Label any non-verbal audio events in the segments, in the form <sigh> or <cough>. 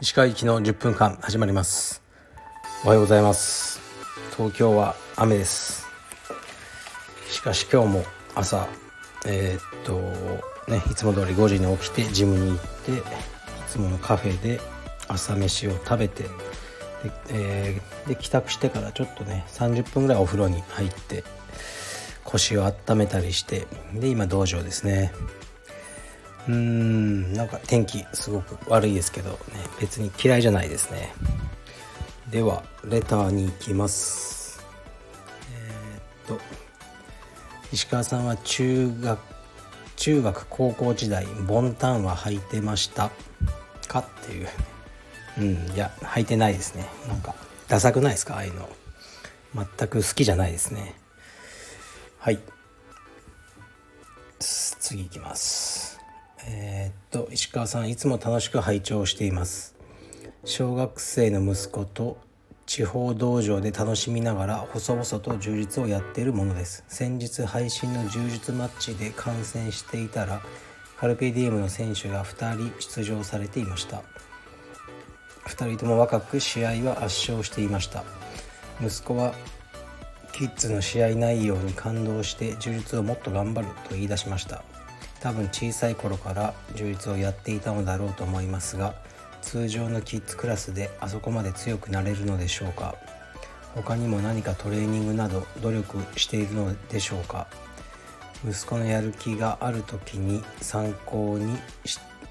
石川行きの10分間始まります。おはようございます。東京は雨です。しかし今日も朝えー、っとねいつも通り5時に起きてジムに行っていつものカフェで朝飯を食べてで,、えー、で帰宅してからちょっとね30分ぐらいお風呂に入って腰を温めたりしてで今道場ですね。うーんなんか天気すごく悪いですけどね別に嫌いじゃないですね。ではレターに行きます。えー、っと石川さんは中学中学高校時代ボンタンは履いてました。かっていう。うんいや履いてないですね。なんかダサくないですか？ああいうの。全く好きじゃないですね。はい。次いきます。えー、っと石川さんいつも楽しく拝聴しています。小学生の息子と地方道場で楽しみながら細々と充実をやっているものです。先日配信の柔術マッチで観戦していたらカルペディエムの選手が2人出場されていました。2人とも若く試合は圧勝していました。息子はキッズの試合内容に感動して柔術をもっと頑張ると言い出しました。多分小さい頃から充実をやっていたのだろうと思いますが通常のキッズクラスであそこまで強くなれるのでしょうか。他にも何かトレーニングなど努力しているのでしょうか。息子のやる気がある時に参考に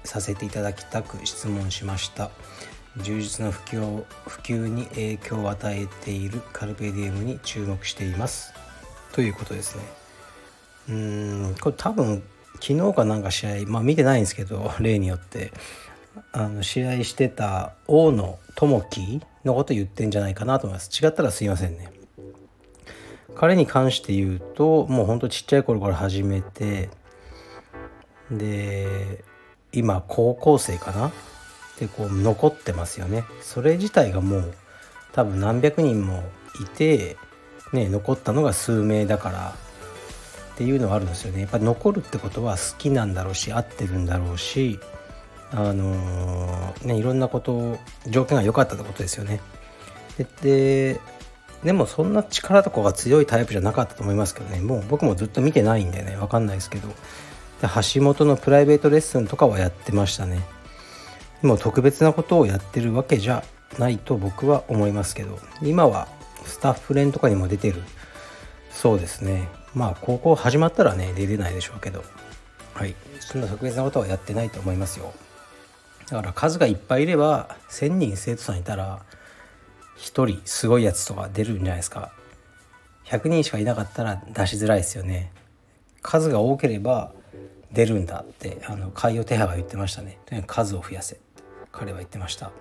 させていただきたく質問しました。充実の普及普及に影響を与えているカルペディエムに注目しています。ということですね。うーんこれ多分昨日かなんか試合まあ見てないんですけど <laughs> 例によって。あの試合してた大野智樹のこと言ってんじゃないかなと思います。違ったらすいませんね。彼に関して言うともうほんとちっちゃい頃から始めてで今高校生かな？でこう残ってますよね。それ自体がもう多分何百人もいてね残ったのが数名だからっていうのはあるんですよね。やっぱ残るってことは好きなんだろうし合ってるんだろうしあのー、ねいろんなこと条件が良かったってことですよね。ででもそんな力とかが強いタイプじゃなかったと思いますけどね。もう僕もずっと見てないんでね分かんないですけど。で橋本のプライベートレッスンとかはやってましたね。でも特別なことをやってるわけじゃないと僕は思いますけど今はスタッフ連とかにも出てるそうですね。まあ高校始まったらね出れないでしょうけど。はい。そんな特別なことはやってないと思いますよ。だから数がいっぱいいれば1,000人生徒さんいたら1人すごいやつとか出るんじゃないですか。100人しかいなかったら出しづらいですよね。数が多ければ出るんだってあの海洋手派が言ってましたね。とにかく数を増やせ。彼は言ってました。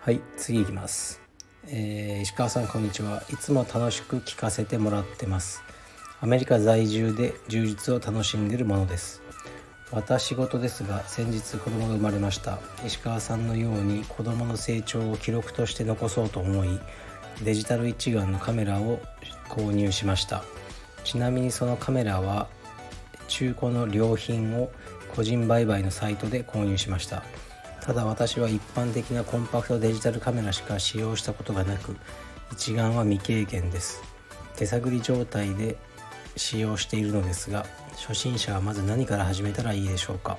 はい次いきます。えー、石川さんこんにちは。いつも楽しく聞かせてもらってます。アメリカ在住で充実を楽しんでるものです。私事ですが先日子供が生まれました。石川さんのように子供の成長を記録として残そうと思いデジタル一眼のカメラを購入しました。ちなみにそのカメラは中古の良品を個人売買のサイトで購入しました。ただ私は一般的なコンパクトデジタルカメラしか使用したことがなく一眼は未経験です。手探り状態で使用しているのですが初心者はまず何から始めたらいいでしょうか。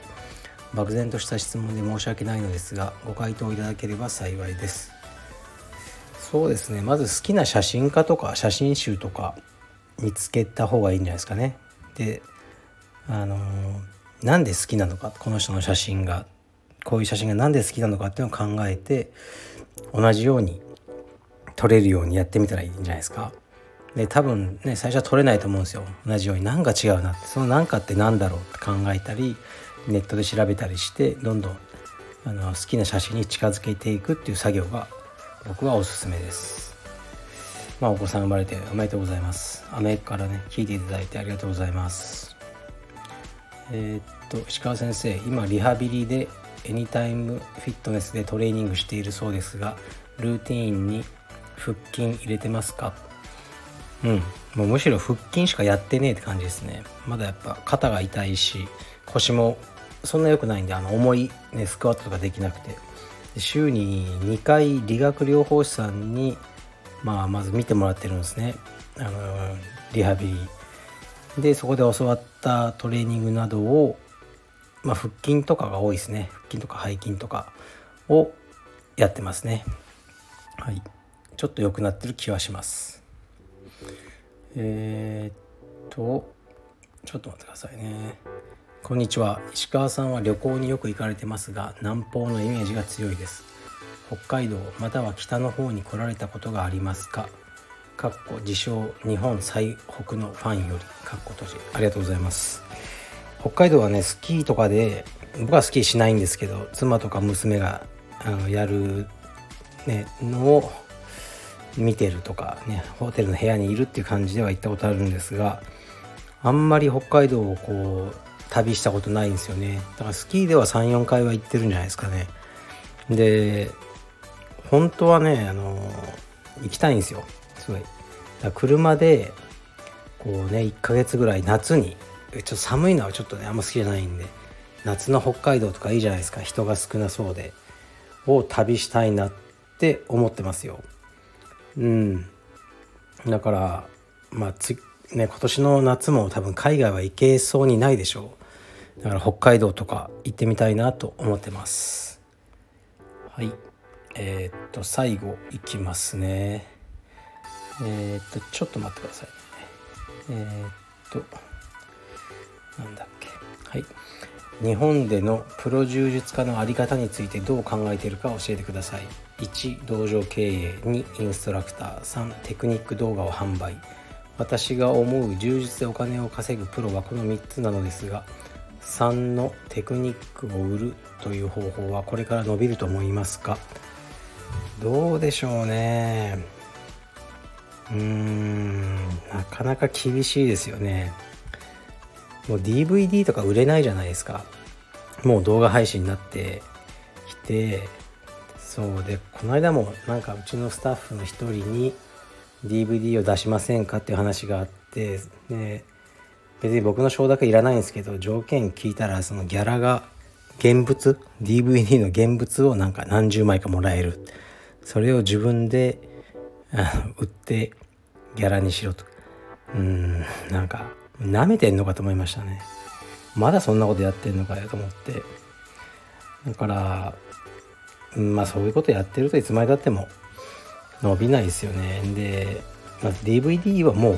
漠然とした質問で申し訳ないのですがご回答いただければ幸いです。そうですね。まず好きな写真家とか写真集とか見つけた方がいいんじゃないですかね。であのなんで好きなのかこの人の写真が。こういう写真が何で好きなのかっていうのを考えて同じように撮れるようにやってみたらいいんじゃないですか。で多分ね最初は撮れないと思うんですよ。同じように。何か違うなって。その何かって何だろうって考えたりネットで調べたりしてどんどんあの好きな写真に近づけていくっていう作業が僕はおすすめです。まあお子さん生まれておめでとうございます。アメリカからね聞いていただいてありがとうございます。えー、っと石川先生今リハビリでエニタイムフィットネスでトレーニングしているそうですがルーティーンに腹筋入れてますか？うん。もうむしろ腹筋しかやってねえって感じですね。まだやっぱ肩が痛いし腰もそんな良くないんであの重い、ね、スクワットとかできなくて。週に2回理学療法士さんに、まあ、まず見てもらってるんですね。あのリハビリ。でそこで教わったトレーニングなどを、まあ、腹筋とかが多いですね。腹筋とか背筋とかをやってますね。はい。ちょっと良くなってる気はします。えー、っとちょっと待ってくださいね。こんにちは。石川さんは旅行によく行かれてますが南方のイメージが強いです。北海道または北の方に来られたことがありますか？かっこ自称日本最北のファンより。かっこ閉じ。ありがとうございます。北海道はねスキーとかで僕はスキーしないんですけど妻とか娘があのやる、ね、のを見てるとかねホテルの部屋にいるっていう感じでは行ったことあるんですがあんまり北海道をこう旅したことないんですよね。だからスキーでは34回は行ってるんじゃないですかね。で本当はねあの行きたいんですよ。すごい。だ車でこうね1ヶ月ぐらい夏にちょっと寒いのはちょっとねあんま好きじゃないんで夏の北海道とかいいじゃないですか。人が少なそうで。を旅したいなって思ってますよ。うん。だからまあつね今年の夏も多分海外は行けそうにないでしょう。だから北海道とか行ってみたいなと思ってます。はい。えー、っと最後いきますね。えー、っとちょっと待ってくださいえー、っとなんだっけ。はい。日本でのプロ柔術家の在り方についてどう考えているか教えてください。1道場経営。2インストラクター。3テクニック動画を販売。私が思う柔術でお金を稼ぐプロはこの3つなのですが3のテクニックを売るという方法はこれから伸びると思いますか？どうでしょうね。うーんなかなか厳しいですよね。もう DVD とか売れないじゃないですか。もう動画配信になってきてそうでこの間もなんかうちのスタッフの一人に DVD を出しませんかっていう話があってで別に僕の承諾いらないんですけど条件聞いたらそのギャラが現物 DVD の現物をなんか何十枚かもらえる。それを自分で売ってギャラにしろと。うんなんか舐めてんのかと思いましたね。まだそんなことやってんのかよと思って。だからまあそういうことやってるといつまでたっても伸びないですよね。で、まあ、DVD はもう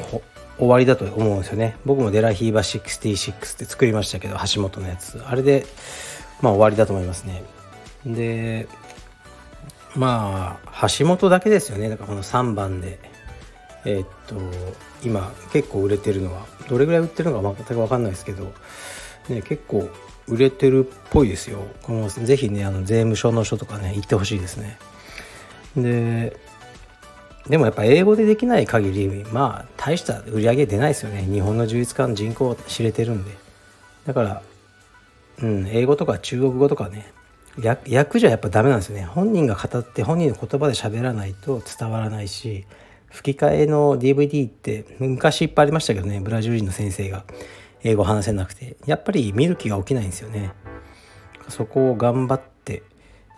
終わりだと思うんですよね。僕もデラヒーバー66って作りましたけど橋本のやつ。あれでまあ終わりだと思いますね。でまあ橋本だけですよね。だからこの3番で。えー、っと今結構売れてるのはどれぐらい売ってるのか全く分かんないですけど、ね、結構売れてるっぽいですよ。このぜひねあの税務署の書とかね行ってほしいですね。ででもやっぱ英語でできない限りまあ大した売り上げ出ないですよね。日本の充実家の人口知れてるんで。だからうん英語とか中国語とかね訳じゃやっぱダメなんですよね。本人が語って本人の言葉で喋らないと伝わらないし吹き替えの DVD って昔いっぱいありましたけどねブラジル人の先生が。英語話せなくて。やっぱり見る気が起きないんですよね。そこを頑張って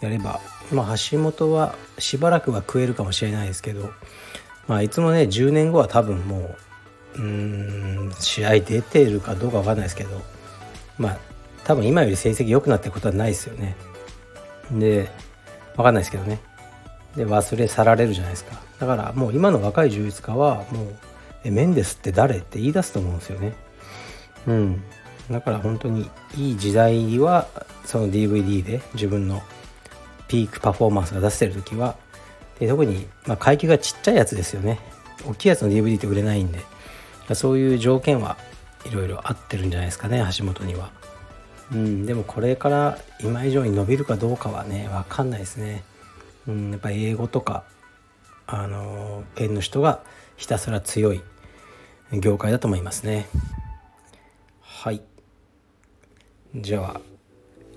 やればまあ橋本はしばらくは食えるかもしれないですけどまあいつもね10年後は多分もううーん試合出てるかどうか分かんないですけどまあ多分今より成績良くなってることはないですよね。で分かんないですけどね。で忘れ去られるじゃないですか。だからもう今の若い充実家はもう「えメンデスって誰?」って言い出すと思うんですよね。うん。だから本当にいい時代はその DVD で自分のピークパフォーマンスが出せてる時はで特に、まあ、階級がちっちゃいやつですよね。大きいやつの DVD って売れないんで。そういう条件はいろいろ合ってるんじゃないですかね橋本には。うん。でもこれから今以上に伸びるかどうかはね分かんないですね。うん、やっぱ英語とかあの県の人がひたすら強い業界だと思いますね。はい。じゃあ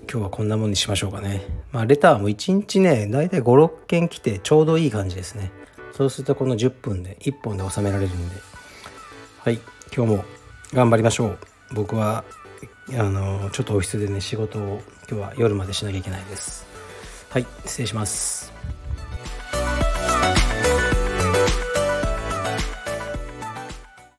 今日はこんなもんにしましょうかね。まあレターも1日ねだいたい56件来てちょうどいい感じですね。そうするとこの10分で1本で収められるんで。はい。今日も頑張りましょう。僕はあのちょっとオフィスでね仕事を今日は夜までしなきゃいけないです。はい。失礼します。